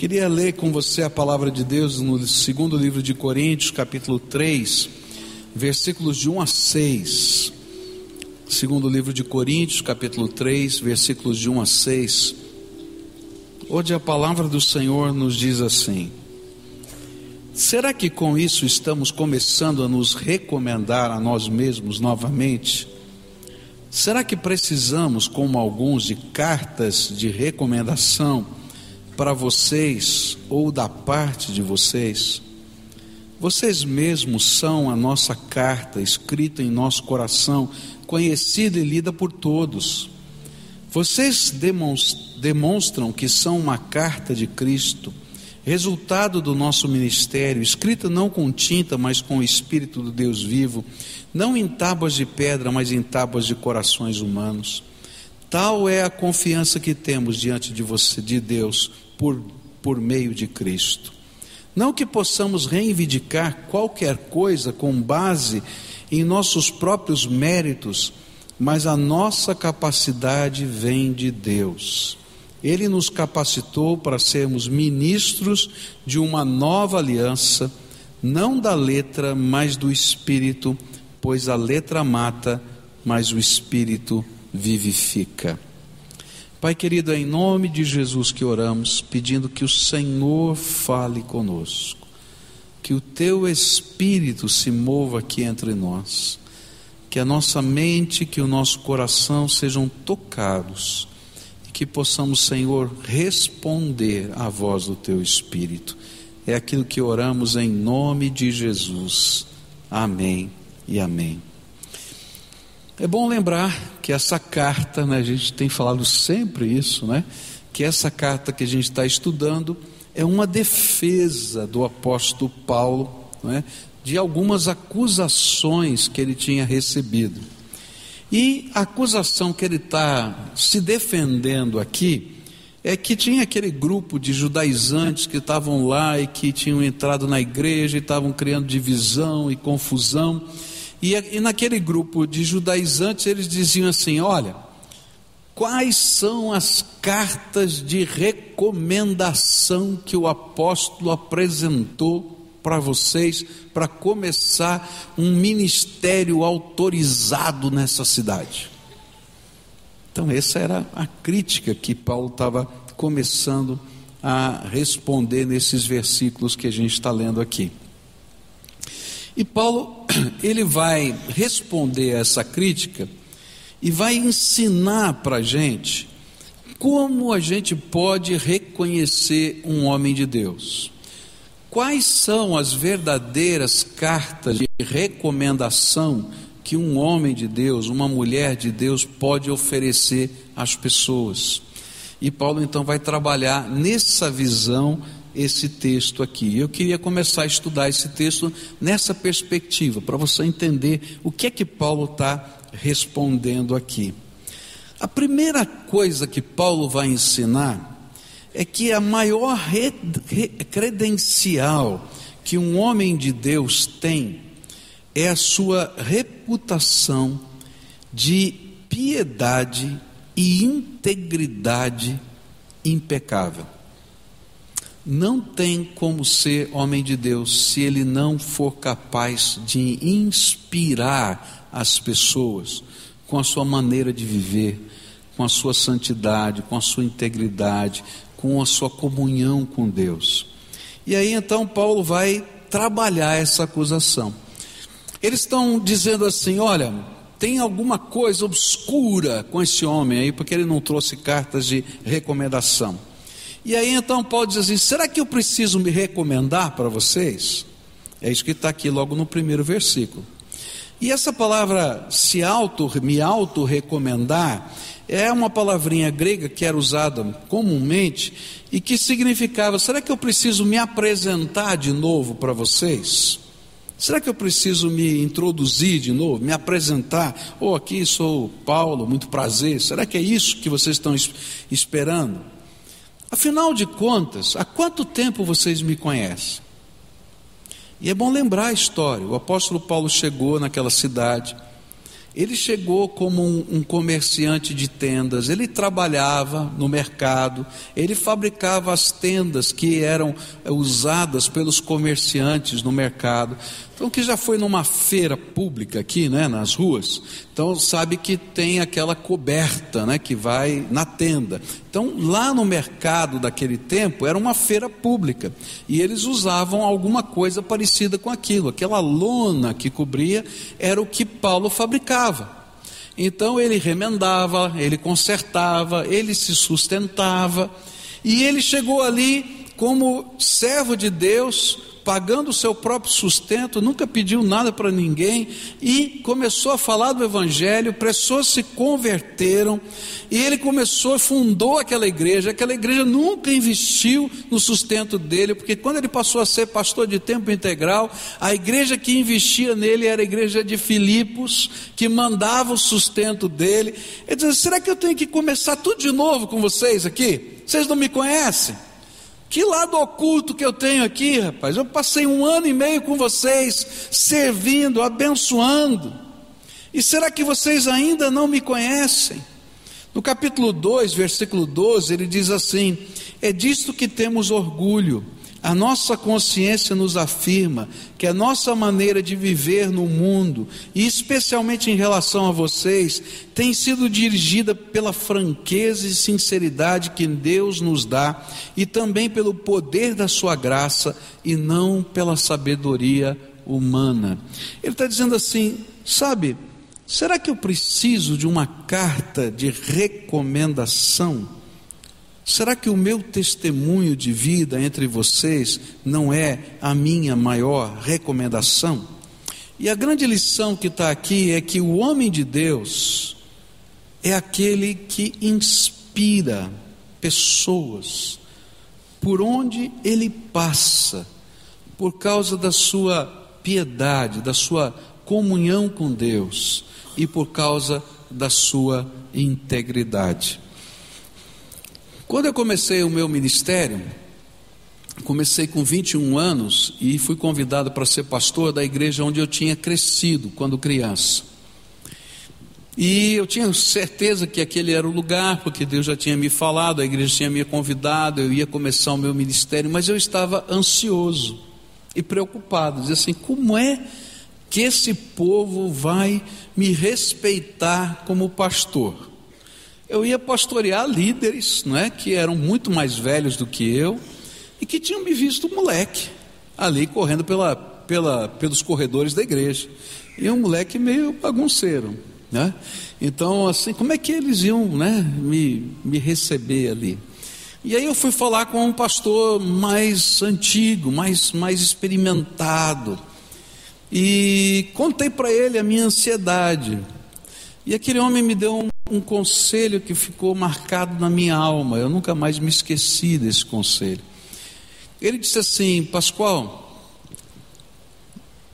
Queria ler com você a palavra de Deus no segundo livro de Coríntios, capítulo 3, versículos de 1 a 6. Segundo livro de Coríntios, capítulo 3, versículos de 1 a 6. Onde a palavra do Senhor nos diz assim: Será que com isso estamos começando a nos recomendar a nós mesmos novamente? Será que precisamos, como alguns, de cartas de recomendação para vocês ou da parte de vocês? Vocês mesmos são a nossa carta escrita em nosso coração, conhecida e lida por todos. Vocês demonstram que são uma carta de Cristo resultado do nosso ministério, escrita não com tinta, mas com o Espírito do Deus vivo, não em tábuas de pedra, mas em tábuas de corações humanos. Tal é a confiança que temos diante de você, de Deus, por, por meio de Cristo. Não que possamos reivindicar qualquer coisa com base em nossos próprios méritos, mas a nossa capacidade vem de Deus. Ele nos capacitou para sermos ministros de uma nova aliança, não da letra, mas do espírito, pois a letra mata, mas o espírito vivifica. Pai querido, é em nome de Jesus que oramos, pedindo que o Senhor fale conosco, que o teu espírito se mova aqui entre nós, que a nossa mente, que o nosso coração sejam tocados que possamos, Senhor, responder à voz do Teu Espírito. É aquilo que oramos em nome de Jesus. Amém e amém. É bom lembrar que essa carta, né, a gente tem falado sempre isso, né? Que essa carta que a gente está estudando é uma defesa do apóstolo Paulo, né, de algumas acusações que ele tinha recebido. E a acusação que ele está se defendendo aqui é que tinha aquele grupo de judaizantes que estavam lá e que tinham entrado na igreja e estavam criando divisão e confusão. E, e naquele grupo de judaizantes eles diziam assim: olha, quais são as cartas de recomendação que o apóstolo apresentou para vocês para começar um ministério autorizado nessa cidade. Então, essa era a crítica que Paulo estava começando a responder nesses versículos que a gente está lendo aqui. E Paulo, ele vai responder a essa crítica e vai ensinar para a gente como a gente pode reconhecer um homem de Deus. Quais são as verdadeiras cartas de recomendação que um homem de Deus, uma mulher de Deus pode oferecer às pessoas? E Paulo então vai trabalhar nessa visão esse texto aqui. Eu queria começar a estudar esse texto nessa perspectiva, para você entender o que é que Paulo está respondendo aqui. A primeira coisa que Paulo vai ensinar é que a maior credencial que um homem de Deus tem é a sua reputação de piedade e integridade impecável. Não tem como ser homem de Deus se ele não for capaz de inspirar as pessoas com a sua maneira de viver, com a sua santidade, com a sua integridade, com a sua comunhão com Deus. E aí então Paulo vai trabalhar essa acusação. Eles estão dizendo assim: olha, tem alguma coisa obscura com esse homem aí, porque ele não trouxe cartas de recomendação. E aí então Paulo diz assim: será que eu preciso me recomendar para vocês? É isso que está aqui logo no primeiro versículo. E essa palavra se auto, me auto-recomendar, é uma palavrinha grega que era usada comumente e que significava: será que eu preciso me apresentar de novo para vocês? Será que eu preciso me introduzir de novo, me apresentar? Ou oh, aqui sou Paulo, muito prazer. Será que é isso que vocês estão esperando? Afinal de contas, há quanto tempo vocês me conhecem? E é bom lembrar a história. O apóstolo Paulo chegou naquela cidade Ele chegou como um, um, comerciante de tendas, ele trabalhava no mercado, ele fabricava as tendas que eram usadas pelos comerciantes no mercado. Então, que já foi numa feira pública aqui, né, nas ruas, então sabe que tem aquela coberta, né, que vai na tenda. Então, lá no mercado daquele tempo era uma feira pública e eles usavam alguma coisa parecida com aquilo. Aquela lona que cobria era o que Paulo fabricava. Então ele remendava, ele consertava, ele se sustentava e ele chegou ali como servo de Deus pagando o seu próprio sustento, nunca pediu nada para ninguém e começou a falar do Evangelho, pessoas se converteram e ele começou, fundou aquela igreja. Aquela igreja nunca investiu no sustento dele, porque quando ele passou a ser pastor de tempo integral, a igreja que investia nele era a igreja de Filipos, que mandava o sustento dele. Ele dizia: será que eu tenho que começar tudo de novo com vocês aqui? Vocês não me conhecem? Que lado oculto que eu tenho aqui, rapaz? Eu passei um ano e meio com vocês, servindo, abençoando. E será que vocês ainda não me conhecem? No capítulo 2, versículo 12, ele diz assim: É disto que temos orgulho a nossa consciência nos afirma que a nossa maneira de viver no mundo, e especialmente em relação a vocês, tem sido dirigida pela franqueza e sinceridade que Deus nos dá, e também pelo poder da Sua graça, e não pela sabedoria humana. Ele está dizendo assim: sabe, será que eu preciso de uma carta de recomendação? Será que o meu testemunho de vida entre vocês não é a minha maior recomendação? E a grande lição que está aqui é que o homem de Deus é aquele que inspira pessoas por onde ele passa, por causa da sua piedade, da sua comunhão com Deus e por causa da sua integridade. Quando eu comecei o meu ministério, comecei com 21 anos e fui convidado para ser pastor da igreja onde eu tinha crescido quando criança. E eu tinha certeza que aquele era o lugar, porque Deus já tinha me falado, a igreja tinha me convidado, eu ia começar o meu ministério, mas eu estava ansioso e preocupado, dizia assim: como é que esse povo vai me respeitar como pastor? Eu ia pastorear líderes, não é, que eram muito mais velhos do que eu e que tinham me visto moleque ali correndo pela, pela, pelos corredores da igreja. E um moleque meio bagunceiro, né? Então, assim, como é que eles iam, né, me, me receber ali? E aí eu fui falar com um pastor mais antigo, mais, mais experimentado. E contei para ele a minha ansiedade. E aquele homem me deu um um conselho que ficou marcado na minha alma, eu nunca mais me esqueci desse conselho. Ele disse assim: Pascoal,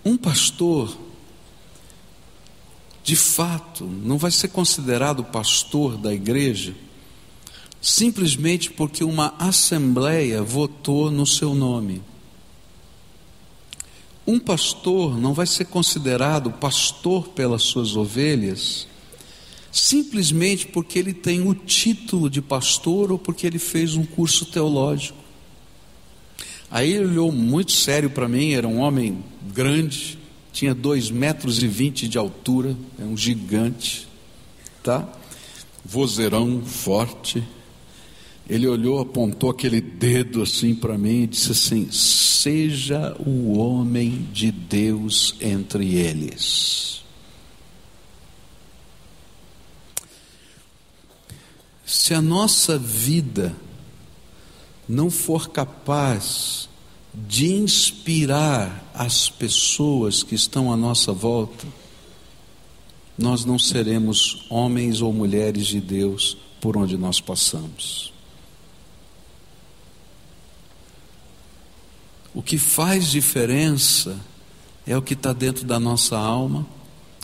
um pastor, de fato, não vai ser considerado pastor da igreja simplesmente porque uma assembleia votou no seu nome. Um pastor não vai ser considerado pastor pelas suas ovelhas simplesmente porque ele tem o título de pastor ou porque ele fez um curso teológico. Aí ele olhou muito sério para mim, era um homem grande, tinha dois metros e vinte de altura, é um gigante, tá? Vozeirão forte. Ele olhou, apontou aquele dedo assim para mim e disse assim: Seja o homem de Deus entre eles. Se a nossa vida não for capaz de inspirar as pessoas que estão à nossa volta, nós não seremos homens ou mulheres de Deus por onde nós passamos. O que faz diferença é o que está dentro da nossa alma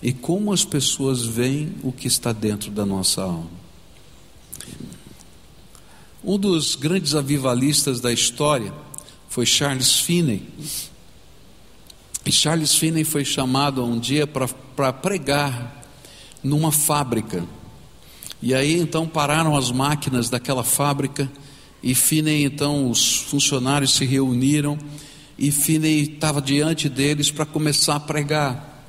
e como as pessoas veem o que está dentro da nossa alma. Um dos grandes avivalistas da história foi Charles Finney. E Charles Finney foi chamado um dia para pregar numa fábrica. E aí então pararam as máquinas daquela fábrica e Finney então os funcionários se reuniram e Finney estava diante deles para começar a pregar.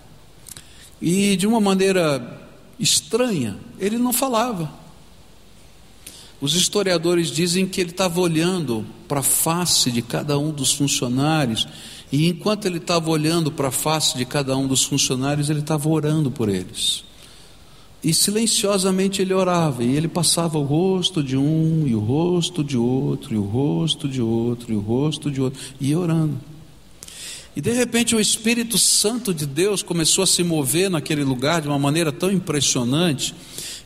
E de uma maneira estranha, ele não falava. Os historiadores dizem que ele estava olhando para a face de cada um dos funcionários, e enquanto ele estava olhando para a face de cada um dos funcionários, ele estava orando por eles. E silenciosamente ele orava, e ele passava o rosto de um, e o rosto de outro, e o rosto de outro, e o rosto de outro, e orando. E de repente o Espírito Santo de Deus começou a se mover naquele lugar de uma maneira tão impressionante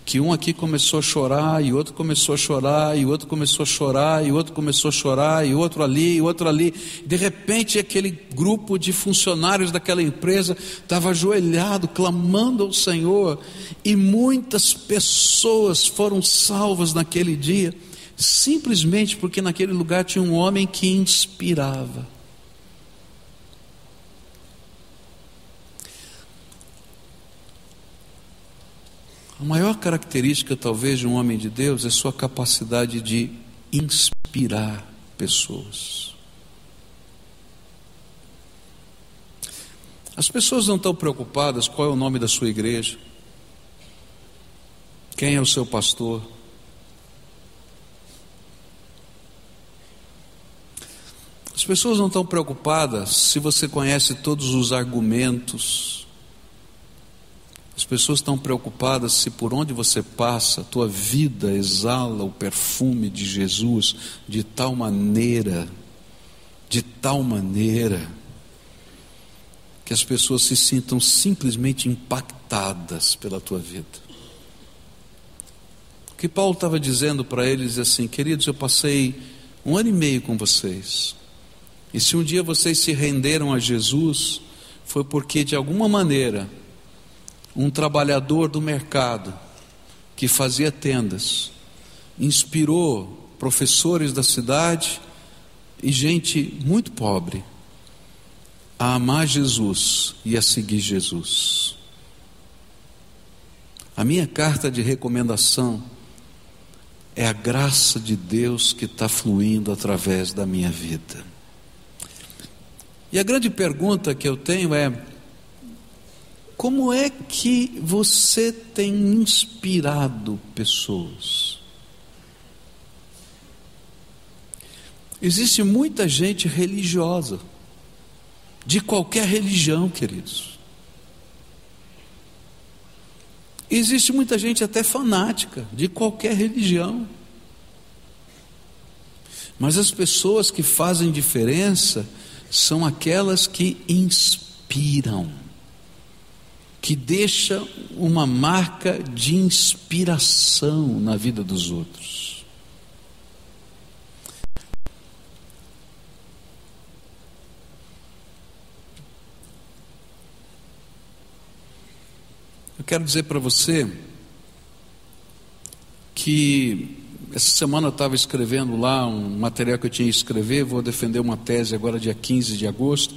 que um aqui começou a chorar, e outro começou a chorar, e outro começou a chorar, e outro começou a chorar, e outro ali, e outro ali. De repente, aquele grupo de funcionários daquela empresa estava ajoelhado, clamando ao Senhor, e muitas pessoas foram salvas naquele dia, simplesmente porque naquele lugar tinha um homem que inspirava. A maior característica, talvez, de um homem de Deus é sua capacidade de inspirar pessoas. As pessoas não estão preocupadas qual é o nome da sua igreja, quem é o seu pastor. As pessoas não estão preocupadas se você conhece todos os argumentos, as pessoas estão preocupadas se por onde você passa, tua vida exala o perfume de Jesus de tal maneira, de tal maneira, que as pessoas se sintam simplesmente impactadas pela tua vida. O que Paulo estava dizendo para eles é assim: queridos, eu passei um ano e meio com vocês, e se um dia vocês se renderam a Jesus, foi porque de alguma maneira um trabalhador do mercado que fazia tendas, inspirou professores da cidade e gente muito pobre a amar Jesus e a seguir Jesus. A minha carta de recomendação é a graça de Deus que está fluindo através da minha vida. E a grande pergunta que eu tenho é: como é que você tem inspirado pessoas? Existe muita gente religiosa, de qualquer religião, queridos. Existe muita gente até fanática, de qualquer religião. Mas as pessoas que fazem diferença são aquelas que inspiram que deixa uma marca de inspiração na vida dos outros. Eu quero dizer para você que essa semana eu estava escrevendo lá um material que eu tinha que escrever, vou defender uma tese agora dia 15 de agosto.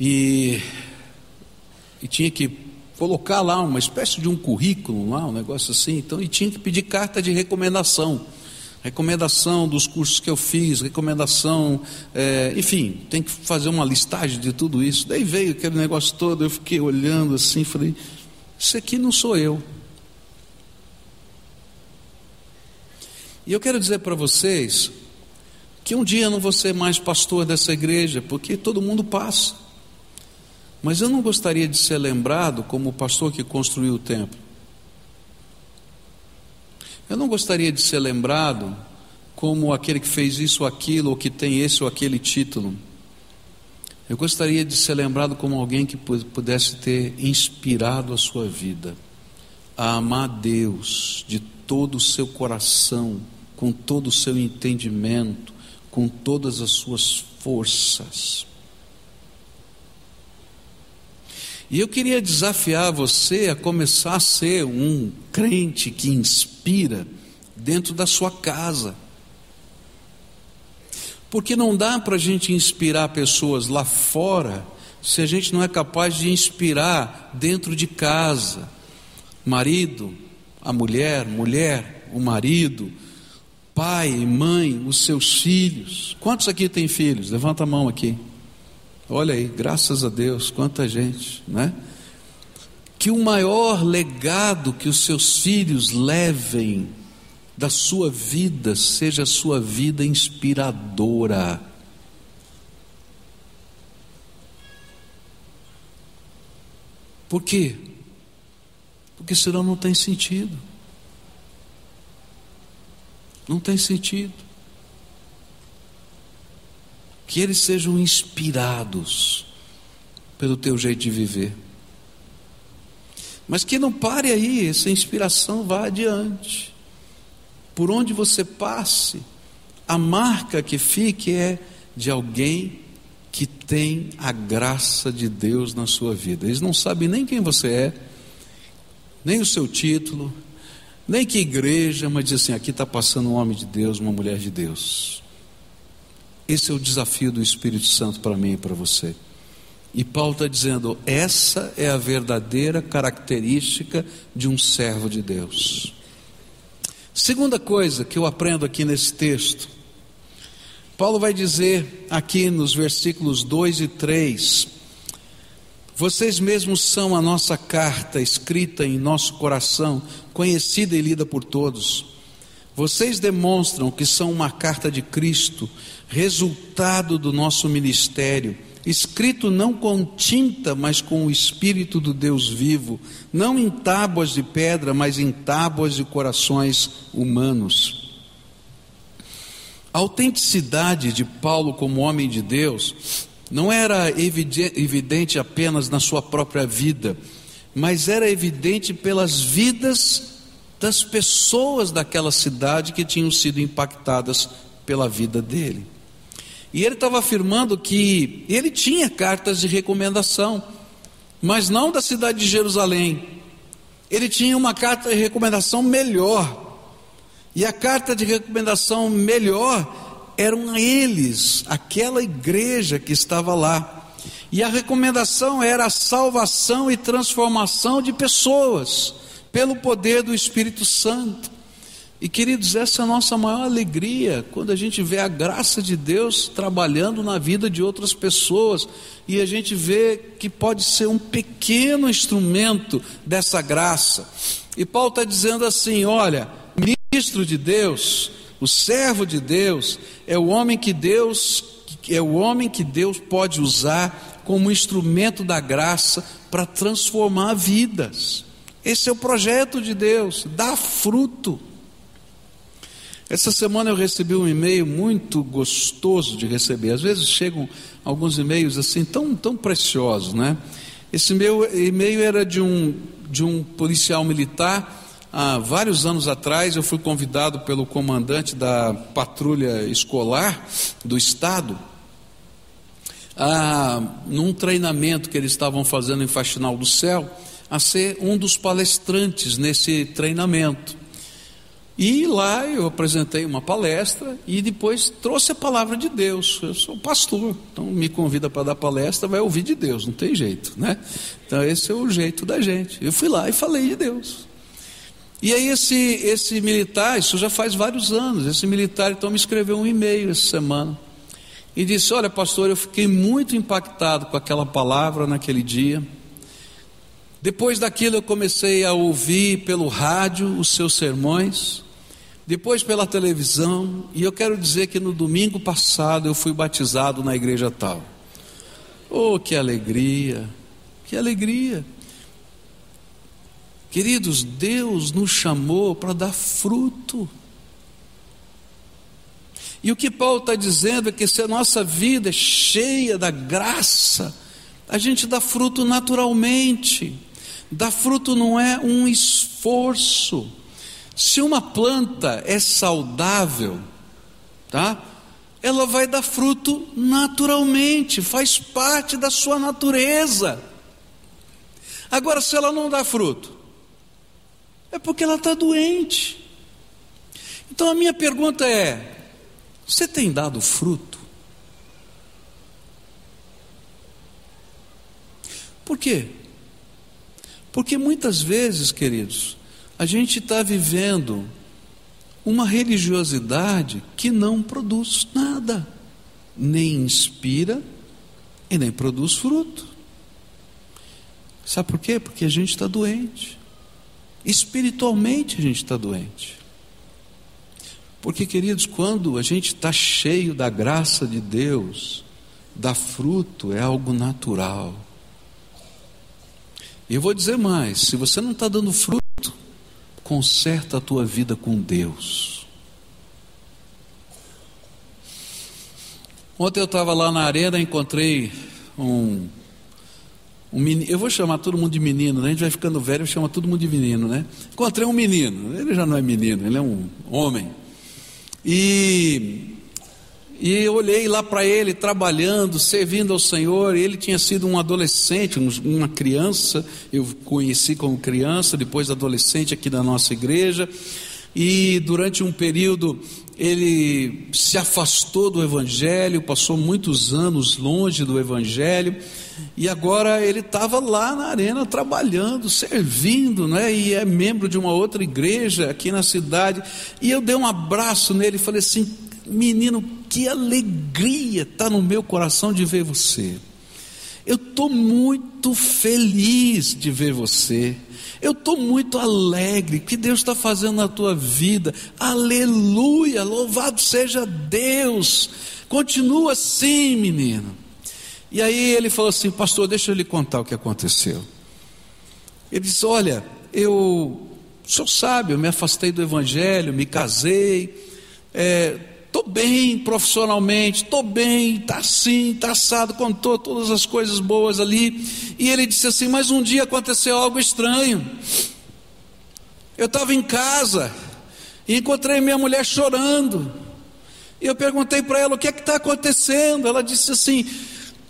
E e tinha que colocar lá uma espécie de um currículo lá, um negócio assim, então, e tinha que pedir carta de recomendação. Recomendação dos cursos que eu fiz, recomendação, é, enfim, tem que fazer uma listagem de tudo isso. Daí veio aquele negócio todo, eu fiquei olhando assim, falei, isso aqui não sou eu. E eu quero dizer para vocês que um dia eu não vou ser mais pastor dessa igreja, porque todo mundo passa. Mas eu não gostaria de ser lembrado como o pastor que construiu o templo. Eu não gostaria de ser lembrado como aquele que fez isso ou aquilo, ou que tem esse ou aquele título. Eu gostaria de ser lembrado como alguém que pudesse ter inspirado a sua vida a amar Deus de todo o seu coração, com todo o seu entendimento, com todas as suas forças. E eu queria desafiar você a começar a ser um crente que inspira dentro da sua casa. Porque não dá para a gente inspirar pessoas lá fora se a gente não é capaz de inspirar dentro de casa. marido, a mulher, mulher, o marido, pai mãe, os seus filhos. Quantos aqui têm filhos? Levanta a mão aqui. Olha aí, graças a Deus, quanta gente, né? Que o maior legado que os seus filhos levem da sua vida seja a sua vida inspiradora. Por quê? Porque senão não tem sentido. Não tem sentido. Que eles sejam inspirados pelo teu jeito de viver. Mas que não pare aí, essa inspiração vá adiante por onde você passe, a marca que fique é de alguém que tem a graça de Deus na sua vida. Eles não sabem nem quem você é, nem o seu título, nem que igreja, mas diz assim: aqui está passando um homem de Deus, uma mulher de Deus. Esse é o desafio do Espírito Santo para mim e para você. E Paulo está dizendo: essa é a verdadeira característica de um servo de Deus. Segunda coisa que eu aprendo aqui nesse texto, Paulo vai dizer aqui nos versículos 2 e 3: Vocês mesmos são a nossa carta escrita em nosso coração, conhecida e lida por todos. Vocês demonstram que são uma carta de Cristo, resultado do nosso ministério escrito não com tinta, mas com o Espírito do Deus vivo, não em tábuas de pedra, mas em tábuas de corações humanos. A autenticidade de Paulo como homem de Deus não era evidente apenas na sua própria vida, mas era evidente pelas vidas das pessoas daquela cidade que tinham sido impactadas pela vida dele. E ele estava afirmando que ele tinha cartas de recomendação, mas não da cidade de Jerusalém. Ele tinha uma carta de recomendação melhor. E a carta de recomendação melhor eram eles, aquela igreja que estava lá. E a recomendação era a salvação e transformação de pessoas pelo poder do Espírito Santo. E queridos, essa é a nossa maior alegria quando a gente vê a graça de Deus trabalhando na vida de outras pessoas e a gente vê que pode ser um pequeno instrumento dessa graça. E Paulo está dizendo assim: olha, ministro de Deus, o servo de Deus, é o homem que Deus é o homem que Deus pode usar como instrumento da graça para transformar vidas. Esse é o projeto de Deus, dá fruto. Essa semana eu recebi um e-mail muito gostoso de receber. Às vezes chegam alguns e-mails assim tão, tão preciosos, né? Esse meu e-mail era de um, de um policial militar. Há vários anos atrás eu fui convidado pelo comandante da patrulha escolar do estado a, num treinamento que eles estavam fazendo em Faxinal do Céu, a ser um dos palestrantes nesse treinamento. E lá eu apresentei uma palestra e depois trouxe a palavra de Deus. Eu sou pastor, então me convida para dar palestra, vai ouvir de Deus, não tem jeito, né? Então esse é o jeito da gente. Eu fui lá e falei de Deus. E aí esse, esse militar, isso já faz vários anos, esse militar então me escreveu um e-mail essa semana. E disse: Olha, pastor, eu fiquei muito impactado com aquela palavra naquele dia. Depois daquilo eu comecei a ouvir pelo rádio os seus sermões depois pela televisão, e eu quero dizer que no domingo passado eu fui batizado na igreja tal. Oh, que alegria! Que alegria! Queridos, Deus nos chamou para dar fruto. E o que Paulo está dizendo é que se a nossa vida é cheia da graça, a gente dá fruto naturalmente. Dar fruto não é um esforço. Se uma planta é saudável, tá? Ela vai dar fruto naturalmente, faz parte da sua natureza. Agora, se ela não dá fruto, é porque ela está doente. Então a minha pergunta é: você tem dado fruto? Por quê? Porque muitas vezes, queridos, a gente está vivendo uma religiosidade que não produz nada, nem inspira e nem produz fruto. Sabe por quê? Porque a gente está doente. Espiritualmente a gente está doente. Porque, queridos, quando a gente está cheio da graça de Deus, dar fruto é algo natural. Eu vou dizer mais: se você não está dando fruto, conserta a tua vida com Deus. Ontem eu estava lá na arena, encontrei um, um menino, eu vou chamar todo mundo de menino, né? a gente vai ficando velho, chama todo mundo de menino, né? Encontrei um menino, ele já não é menino, ele é um homem. E e eu olhei lá para ele trabalhando, servindo ao Senhor. Ele tinha sido um adolescente, uma criança. Eu conheci como criança, depois adolescente aqui da nossa igreja. E durante um período ele se afastou do Evangelho, passou muitos anos longe do Evangelho, e agora ele estava lá na arena trabalhando, servindo, né? e é membro de uma outra igreja aqui na cidade. E eu dei um abraço nele e falei assim: menino, que alegria está no meu coração de ver você. Eu estou muito feliz de ver você. Eu estou muito alegre que Deus está fazendo na tua vida. Aleluia! Louvado seja Deus. Continua assim, menino. E aí ele falou assim, pastor, deixa eu lhe contar o que aconteceu. Ele disse: Olha, eu, o senhor sabe, eu me afastei do evangelho, me casei, é, Estou bem profissionalmente, estou bem, está assim, está assado, contou todas as coisas boas ali. E ele disse assim: Mas um dia aconteceu algo estranho. Eu estava em casa e encontrei minha mulher chorando. E eu perguntei para ela: O que é que está acontecendo? Ela disse assim: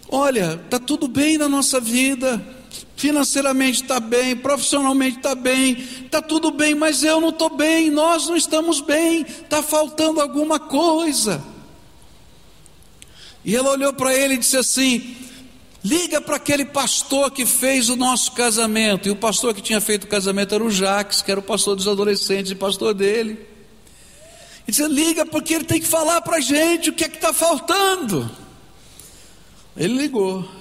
Olha, está tudo bem na nossa vida financeiramente está bem, profissionalmente está bem, está tudo bem, mas eu não estou bem, nós não estamos bem, está faltando alguma coisa. E ela olhou para ele e disse assim: liga para aquele pastor que fez o nosso casamento. E o pastor que tinha feito o casamento era o Jacques, que era o pastor dos adolescentes e pastor dele. E disse: liga porque ele tem que falar para a gente o que é que está faltando. Ele ligou.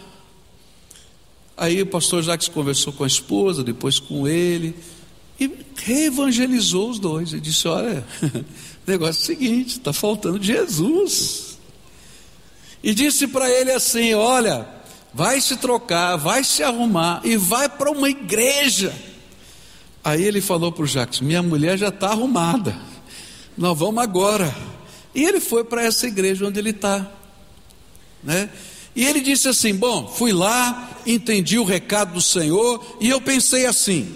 Aí o pastor Jacques conversou com a esposa, depois com ele, e reevangelizou os dois. Ele disse: Olha, negócio é o seguinte, está faltando Jesus. E disse para ele assim: Olha, vai se trocar, vai se arrumar e vai para uma igreja. Aí ele falou para o Jacques: Minha mulher já está arrumada, nós vamos agora. E ele foi para essa igreja onde ele está, né? E ele disse assim: Bom, fui lá, entendi o recado do Senhor e eu pensei assim.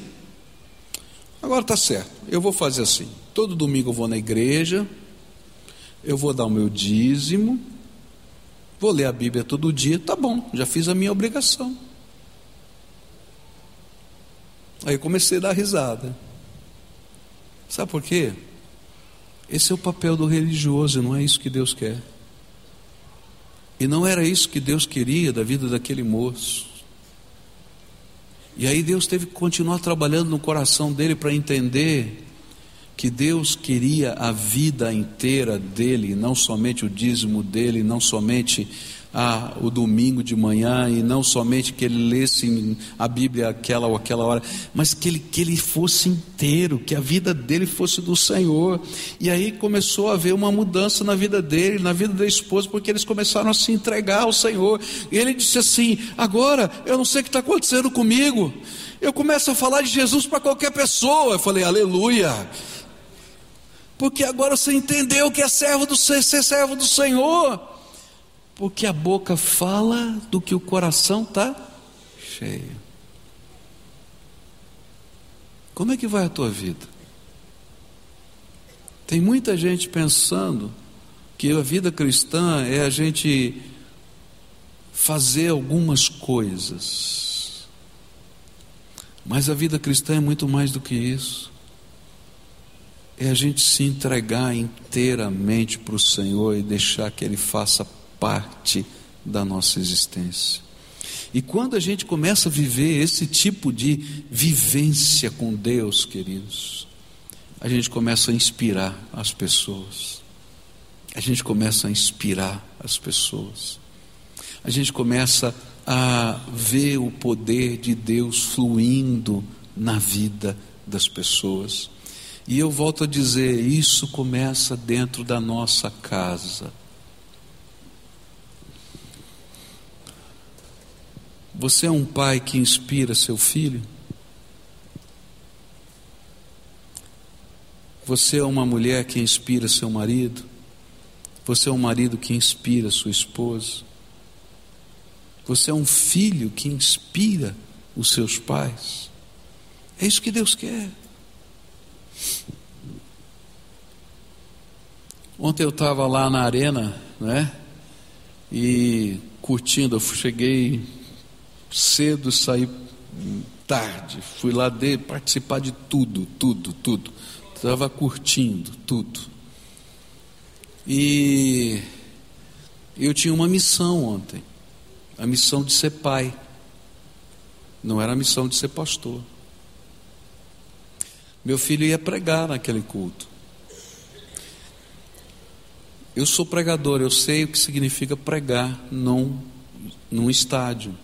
Agora está certo, eu vou fazer assim. Todo domingo eu vou na igreja, eu vou dar o meu dízimo, vou ler a Bíblia todo dia, tá bom, já fiz a minha obrigação. Aí eu comecei a dar risada. Sabe por quê? Esse é o papel do religioso, não é isso que Deus quer. E não era isso que Deus queria da vida daquele moço. E aí Deus teve que continuar trabalhando no coração dele para entender que Deus queria a vida inteira dele, não somente o dízimo dele, não somente ah, o domingo de manhã e não somente que ele lesse a Bíblia aquela ou aquela hora, mas que ele, que ele fosse inteiro, que a vida dele fosse do Senhor. E aí começou a haver uma mudança na vida dele, na vida da esposa, porque eles começaram a se entregar ao Senhor. E ele disse assim: Agora eu não sei o que está acontecendo comigo. Eu começo a falar de Jesus para qualquer pessoa. Eu falei, aleluia. Porque agora você entendeu que é servo do ser servo do Senhor. Porque a boca fala do que o coração está cheio. Como é que vai a tua vida? Tem muita gente pensando que a vida cristã é a gente fazer algumas coisas. Mas a vida cristã é muito mais do que isso. É a gente se entregar inteiramente para o Senhor e deixar que Ele faça parte da nossa existência. E quando a gente começa a viver esse tipo de vivência com Deus, queridos, a gente começa a inspirar as pessoas. A gente começa a inspirar as pessoas. A gente começa a ver o poder de Deus fluindo na vida das pessoas. E eu volto a dizer: isso começa dentro da nossa casa. Você é um pai que inspira seu filho? Você é uma mulher que inspira seu marido? Você é um marido que inspira sua esposa? Você é um filho que inspira os seus pais? É isso que Deus quer. Ontem eu estava lá na arena, né? E curtindo, eu cheguei cedo, saí tarde, fui lá de participar de tudo, tudo, tudo. Estava curtindo tudo. E eu tinha uma missão ontem, a missão de ser pai. Não era a missão de ser pastor. Meu filho ia pregar naquele culto. Eu sou pregador, eu sei o que significa pregar num, num estádio.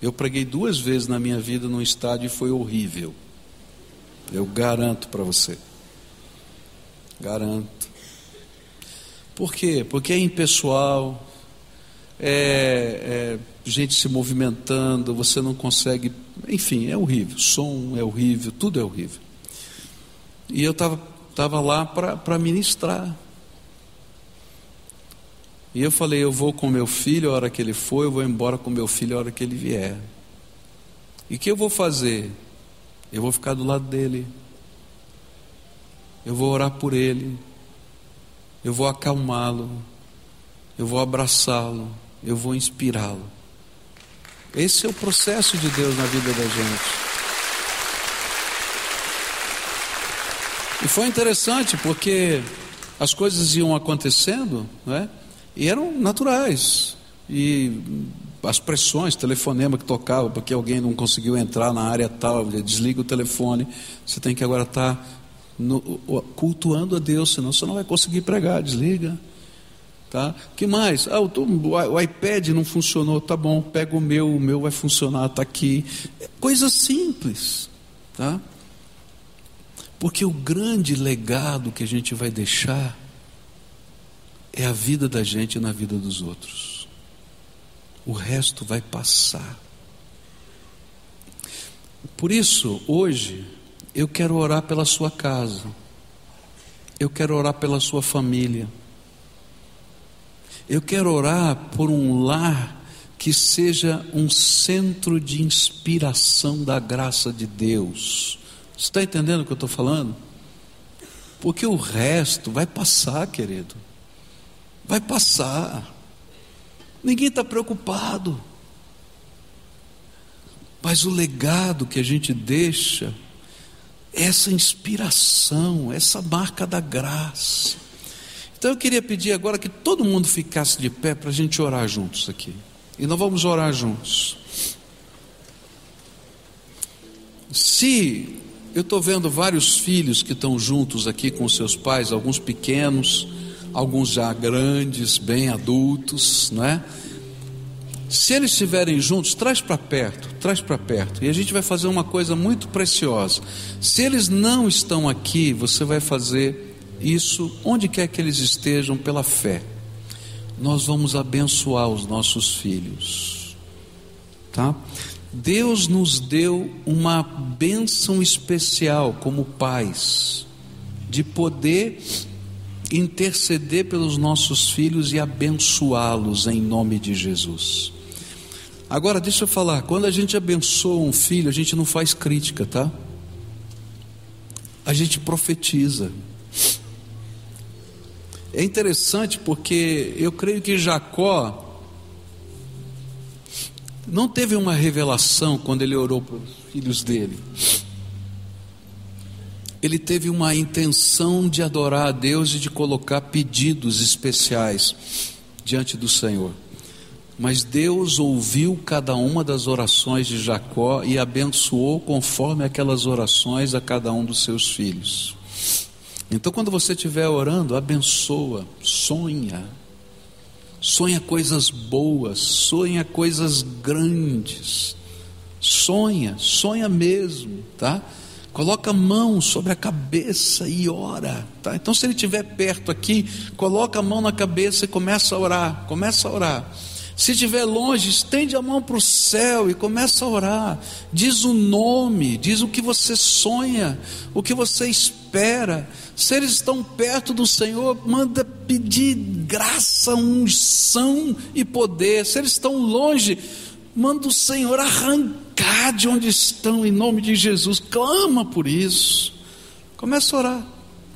Eu preguei duas vezes na minha vida num estádio e foi horrível. Eu garanto para você. Garanto. Por quê? Porque é impessoal, é, é gente se movimentando, você não consegue. Enfim, é horrível. Som é horrível, tudo é horrível. E eu estava tava lá para ministrar. E eu falei: Eu vou com meu filho a hora que ele for, eu vou embora com meu filho a hora que ele vier. E o que eu vou fazer? Eu vou ficar do lado dele. Eu vou orar por ele. Eu vou acalmá-lo. Eu vou abraçá-lo. Eu vou inspirá-lo. Esse é o processo de Deus na vida da gente. E foi interessante porque as coisas iam acontecendo, não é? E eram naturais. E as pressões, telefonema que tocava, porque alguém não conseguiu entrar na área tal, desliga o telefone. Você tem que agora estar tá no, cultuando a Deus, senão você não vai conseguir pregar, desliga. Tá? que mais? Ah, o, o, iPad não funcionou, tá bom, pega o meu, o meu vai funcionar, está aqui. Coisa simples. Tá? Porque o grande legado que a gente vai deixar é a vida da gente na vida dos outros. O resto vai passar. Por isso, hoje, eu quero orar pela sua casa. Eu quero orar pela sua família. Eu quero orar por um lar que seja um centro de inspiração da graça de Deus. Você está entendendo o que eu estou falando? Porque o resto vai passar, querido. Vai passar. Ninguém está preocupado. Mas o legado que a gente deixa, essa inspiração, essa marca da graça. Então eu queria pedir agora que todo mundo ficasse de pé para a gente orar juntos aqui. E nós vamos orar juntos. Se eu estou vendo vários filhos que estão juntos aqui com seus pais, alguns pequenos, alguns já grandes, bem adultos, não é? Se eles estiverem juntos, traz para perto, traz para perto. E a gente vai fazer uma coisa muito preciosa. Se eles não estão aqui, você vai fazer isso onde quer que eles estejam pela fé. Nós vamos abençoar os nossos filhos. Tá? Deus nos deu uma bênção especial como pais de poder interceder pelos nossos filhos e abençoá-los em nome de Jesus. Agora, deixa eu falar: quando a gente abençoa um filho, a gente não faz crítica, tá? A gente profetiza. É interessante porque eu creio que Jacó não teve uma revelação quando ele orou para os filhos dele ele teve uma intenção de adorar a Deus e de colocar pedidos especiais diante do Senhor. Mas Deus ouviu cada uma das orações de Jacó e abençoou conforme aquelas orações a cada um dos seus filhos. Então, quando você estiver orando, abençoa, sonha, sonha coisas boas, sonha coisas grandes, sonha, sonha mesmo, tá? Coloca a mão sobre a cabeça e ora, tá? Então, se ele estiver perto aqui, coloca a mão na cabeça e começa a orar, começa a orar. Se estiver longe, estende a mão para o céu e começa a orar. Diz o nome, diz o que você sonha, o que você espera. Se eles estão perto do Senhor, manda pedir graça, unção e poder. Se eles estão longe, manda o Senhor arrancar de onde estão em nome de Jesus. Clama por isso. Começa a orar.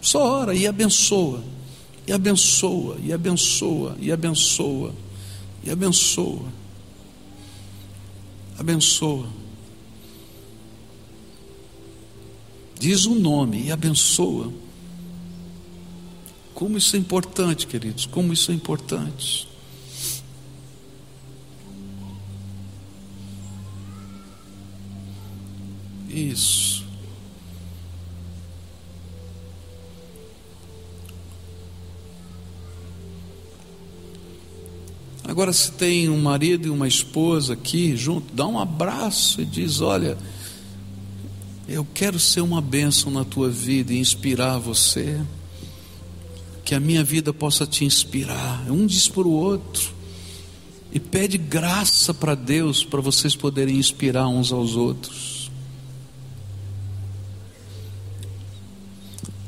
Só ora e abençoa. E abençoa, e abençoa, e abençoa e abençoa. Abençoa. Diz o nome e abençoa. Como isso é importante, queridos, como isso é importante. Isso. Agora, se tem um marido e uma esposa aqui junto, dá um abraço e diz: Olha, eu quero ser uma bênção na tua vida e inspirar você. Que a minha vida possa te inspirar. Um diz para o outro. E pede graça para Deus para vocês poderem inspirar uns aos outros.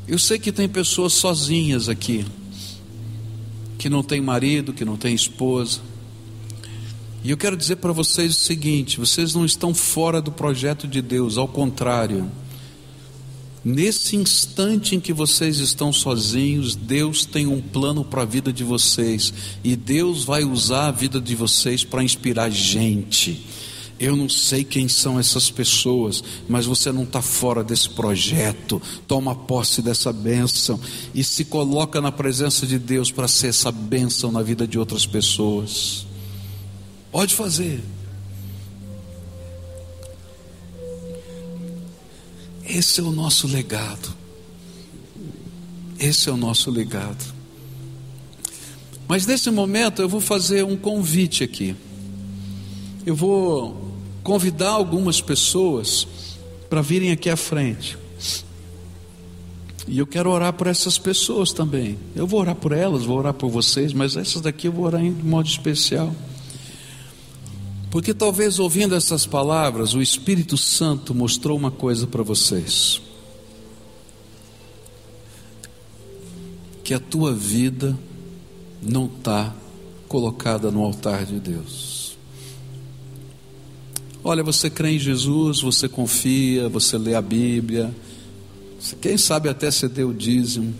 Eu sei que tem pessoas sozinhas aqui que não tem marido, que não tem esposa. E eu quero dizer para vocês o seguinte: vocês não estão fora do projeto de Deus, ao contrário. Nesse instante em que vocês estão sozinhos, Deus tem um plano para a vida de vocês, e Deus vai usar a vida de vocês para inspirar gente. Eu não sei quem são essas pessoas, mas você não está fora desse projeto. Toma posse dessa bênção e se coloca na presença de Deus para ser essa bênção na vida de outras pessoas. Pode fazer. Esse é o nosso legado. Esse é o nosso legado. Mas nesse momento eu vou fazer um convite aqui. Eu vou convidar algumas pessoas para virem aqui à frente. E eu quero orar por essas pessoas também. Eu vou orar por elas, vou orar por vocês, mas essas daqui eu vou orar de modo especial. Porque talvez ouvindo essas palavras, o Espírito Santo mostrou uma coisa para vocês: que a tua vida não está colocada no altar de Deus. Olha, você crê em Jesus, você confia, você lê a Bíblia, quem sabe até você deu o dízimo,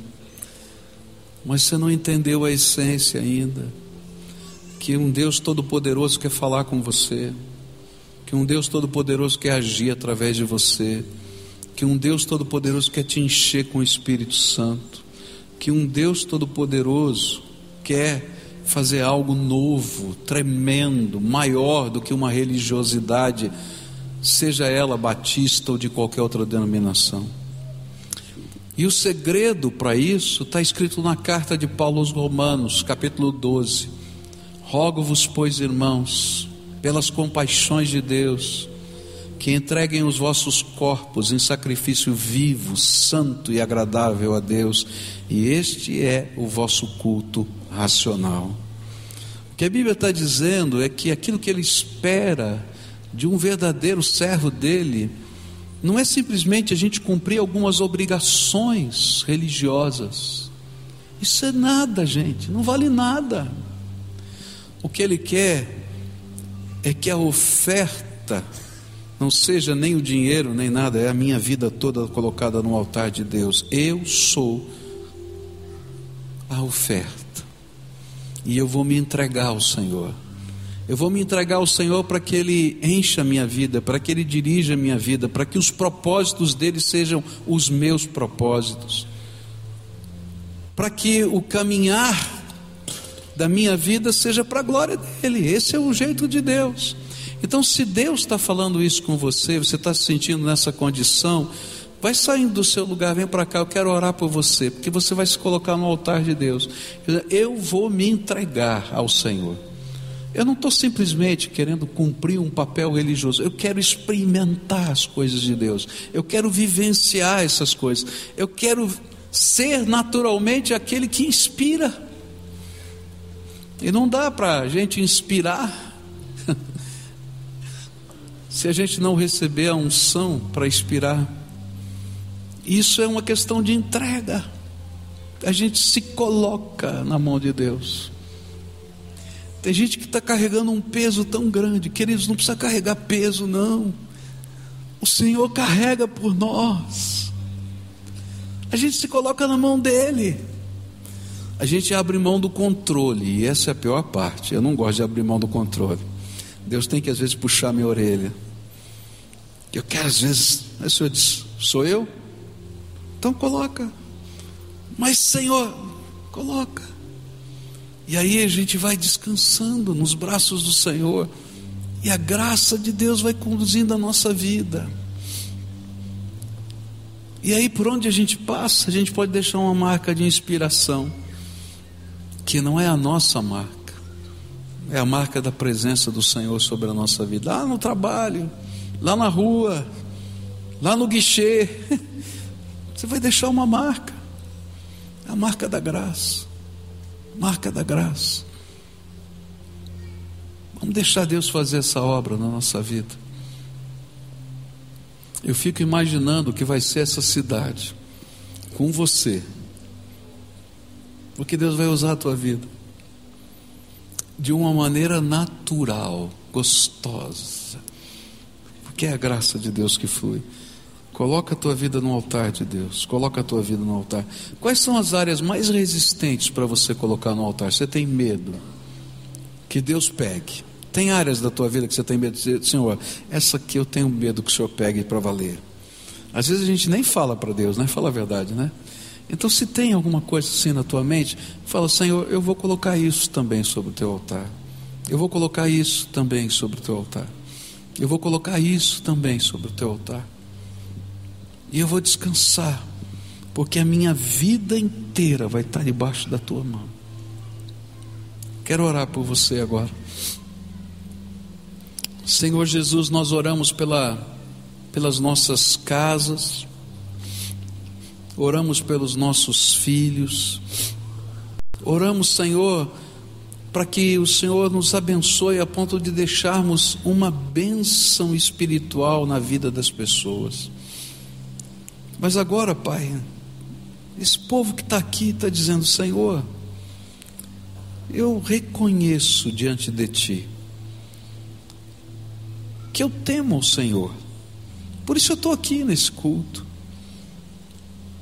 mas você não entendeu a essência ainda. Que um Deus Todo-Poderoso quer falar com você, que um Deus Todo-Poderoso quer agir através de você, que um Deus Todo-Poderoso quer te encher com o Espírito Santo, que um Deus Todo-Poderoso quer fazer algo novo, tremendo, maior do que uma religiosidade, seja ela batista ou de qualquer outra denominação. E o segredo para isso está escrito na carta de Paulo aos Romanos, capítulo 12. Rogo-vos, pois, irmãos, pelas compaixões de Deus, que entreguem os vossos corpos em sacrifício vivo, santo e agradável a Deus, e este é o vosso culto racional. O que a Bíblia está dizendo é que aquilo que ele espera de um verdadeiro servo dele não é simplesmente a gente cumprir algumas obrigações religiosas. Isso é nada, gente, não vale nada. O que ele quer é que a oferta não seja nem o dinheiro, nem nada, é a minha vida toda colocada no altar de Deus. Eu sou a oferta. E eu vou me entregar ao Senhor. Eu vou me entregar ao Senhor para que Ele encha a minha vida, para que Ele dirija a minha vida, para que os propósitos dele sejam os meus propósitos, para que o caminhar da minha vida seja para a glória dele. Esse é o jeito de Deus. Então, se Deus está falando isso com você, você está se sentindo nessa condição, vai saindo do seu lugar, vem para cá, eu quero orar por você, porque você vai se colocar no altar de Deus. Eu vou me entregar ao Senhor. Eu não estou simplesmente querendo cumprir um papel religioso, eu quero experimentar as coisas de Deus, eu quero vivenciar essas coisas, eu quero ser naturalmente aquele que inspira. E não dá para a gente inspirar se a gente não receber a unção para inspirar. Isso é uma questão de entrega. A gente se coloca na mão de Deus. Tem gente que está carregando um peso tão grande, queridos, não precisa carregar peso, não. O Senhor carrega por nós. A gente se coloca na mão dEle. A gente abre mão do controle, e essa é a pior parte. Eu não gosto de abrir mão do controle. Deus tem que às vezes puxar minha orelha. Eu quero às vezes, aí o Senhor diz: Sou eu? Então coloca. Mas Senhor, coloca. E aí a gente vai descansando nos braços do Senhor, e a graça de Deus vai conduzindo a nossa vida. E aí, por onde a gente passa, a gente pode deixar uma marca de inspiração, que não é a nossa marca, é a marca da presença do Senhor sobre a nossa vida, lá no trabalho, lá na rua, lá no guichê. Você vai deixar uma marca, a marca da graça marca da graça. Vamos deixar Deus fazer essa obra na nossa vida. Eu fico imaginando o que vai ser essa cidade com você, porque Deus vai usar a tua vida de uma maneira natural, gostosa, porque é a graça de Deus que flui. Coloca a tua vida no altar de Deus. Coloca a tua vida no altar. Quais são as áreas mais resistentes para você colocar no altar? Você tem medo que Deus pegue. Tem áreas da tua vida que você tem medo de dizer, Senhor, essa aqui eu tenho medo que o Senhor pegue para valer. Às vezes a gente nem fala para Deus, né? Fala a verdade, né? Então, se tem alguma coisa assim na tua mente, fala, Senhor, eu vou colocar isso também sobre o teu altar. Eu vou colocar isso também sobre o teu altar. Eu vou colocar isso também sobre o teu altar. E eu vou descansar, porque a minha vida inteira vai estar debaixo da tua mão. Quero orar por você agora. Senhor Jesus, nós oramos pela, pelas nossas casas, oramos pelos nossos filhos, oramos, Senhor, para que o Senhor nos abençoe a ponto de deixarmos uma bênção espiritual na vida das pessoas. Mas agora, Pai, esse povo que está aqui está dizendo: Senhor, eu reconheço diante de Ti que eu temo o Senhor, por isso eu estou aqui nesse culto.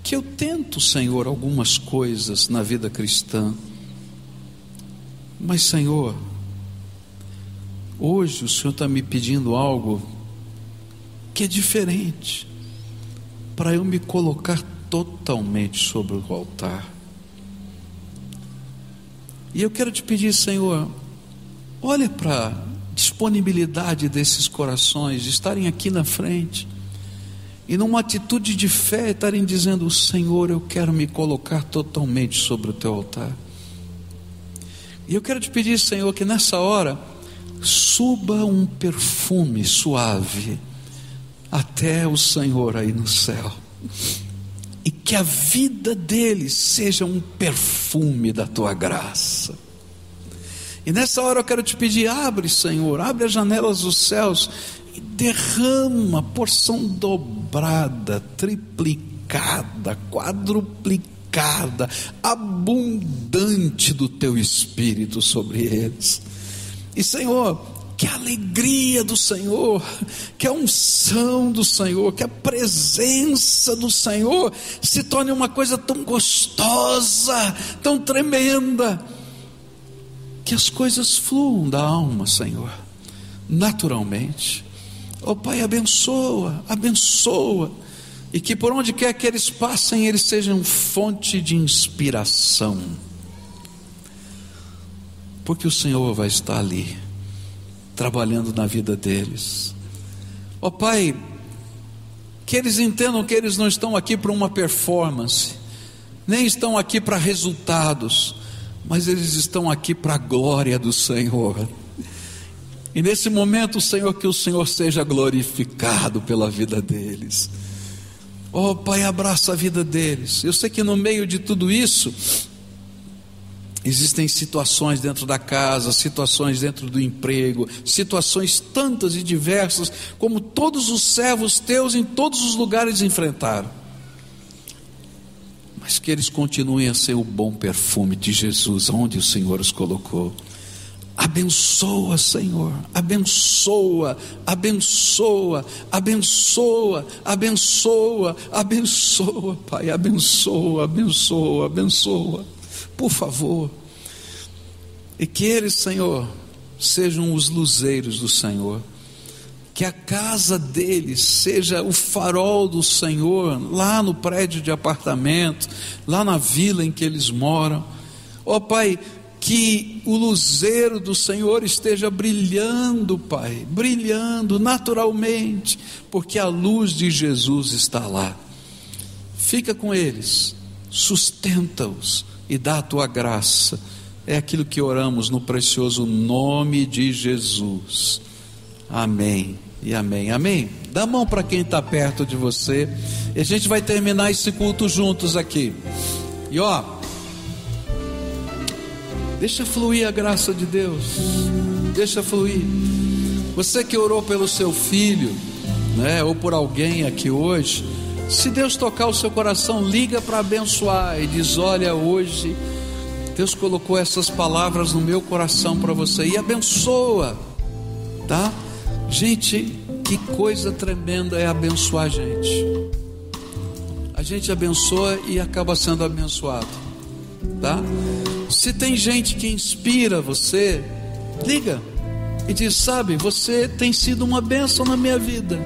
Que eu tento, Senhor, algumas coisas na vida cristã, mas, Senhor, hoje o Senhor está me pedindo algo que é diferente para eu me colocar totalmente sobre o altar. E eu quero te pedir, Senhor, olha para a disponibilidade desses corações de estarem aqui na frente e numa atitude de fé estarem dizendo: Senhor, eu quero me colocar totalmente sobre o teu altar. E eu quero te pedir, Senhor, que nessa hora suba um perfume suave até o Senhor aí no céu. E que a vida deles seja um perfume da tua graça. E nessa hora eu quero te pedir: abre, Senhor, abre as janelas dos céus e derrama porção dobrada, triplicada, quadruplicada, abundante do teu espírito sobre eles. E Senhor, que a alegria do Senhor, que a unção do Senhor, que a presença do Senhor se torne uma coisa tão gostosa, tão tremenda, que as coisas fluam da alma, Senhor, naturalmente. Oh Pai, abençoa, abençoa, e que por onde quer que eles passem, eles sejam fonte de inspiração. Porque o Senhor vai estar ali, trabalhando na vida deles. Ó oh, Pai, que eles entendam que eles não estão aqui para uma performance, nem estão aqui para resultados, mas eles estão aqui para a glória do Senhor. E nesse momento, Senhor, que o Senhor seja glorificado pela vida deles. Oh, Pai, abraça a vida deles. Eu sei que no meio de tudo isso, existem situações dentro da casa, situações dentro do emprego, situações tantas e diversas, como todos os servos teus em todos os lugares enfrentaram. Mas que eles continuem a ser o bom perfume de Jesus, onde o Senhor os colocou. Abençoa, Senhor, abençoa, abençoa, abençoa, abençoa, abençoa, Pai, abençoa, abençoa, abençoa, por favor. E que eles, Senhor, sejam os luzeiros do Senhor, que a casa deles seja o farol do Senhor, lá no prédio de apartamento, lá na vila em que eles moram. Ó oh, Pai, que o luzeiro do Senhor esteja brilhando, Pai, brilhando naturalmente, porque a luz de Jesus está lá. Fica com eles, sustenta-os e dá a tua graça. É aquilo que oramos no precioso nome de Jesus. Amém e amém. Amém. Dá a mão para quem está perto de você. E a gente vai terminar esse culto juntos aqui. E ó. Deixa fluir a graça de Deus. Deixa fluir. Você que orou pelo seu filho, né, ou por alguém aqui hoje, se Deus tocar o seu coração, liga para abençoar e diz: "Olha, hoje Deus colocou essas palavras no meu coração para você e abençoa". Tá? Gente, que coisa tremenda é abençoar a gente. A gente abençoa e acaba sendo abençoado. Tá? Se tem gente que inspira você, liga e diz: Sabe, você tem sido uma bênção na minha vida,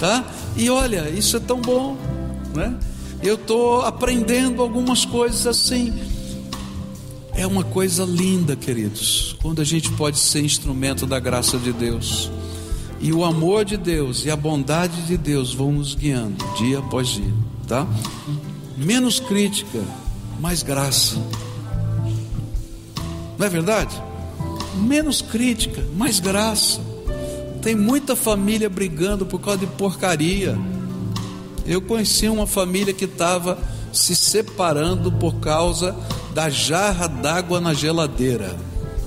tá? E olha, isso é tão bom, né? Eu estou aprendendo algumas coisas assim. É uma coisa linda, queridos, quando a gente pode ser instrumento da graça de Deus. E o amor de Deus e a bondade de Deus vão nos guiando dia após dia, tá? Menos crítica, mais graça. Não é verdade? Menos crítica, mais graça. Tem muita família brigando por causa de porcaria. Eu conheci uma família que estava se separando por causa da jarra d'água na geladeira.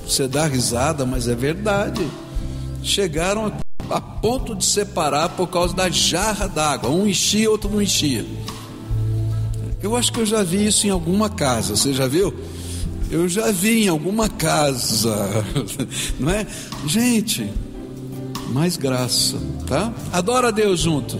Você dá risada, mas é verdade. Chegaram a, ponto de separar por causa da jarra d'água. Um enchia, outro não enchia. Eu acho que eu já vi isso em alguma casa. Você já viu? Eu já vi em alguma casa, não é? Gente, mais graça, tá? Adora a Deus junto.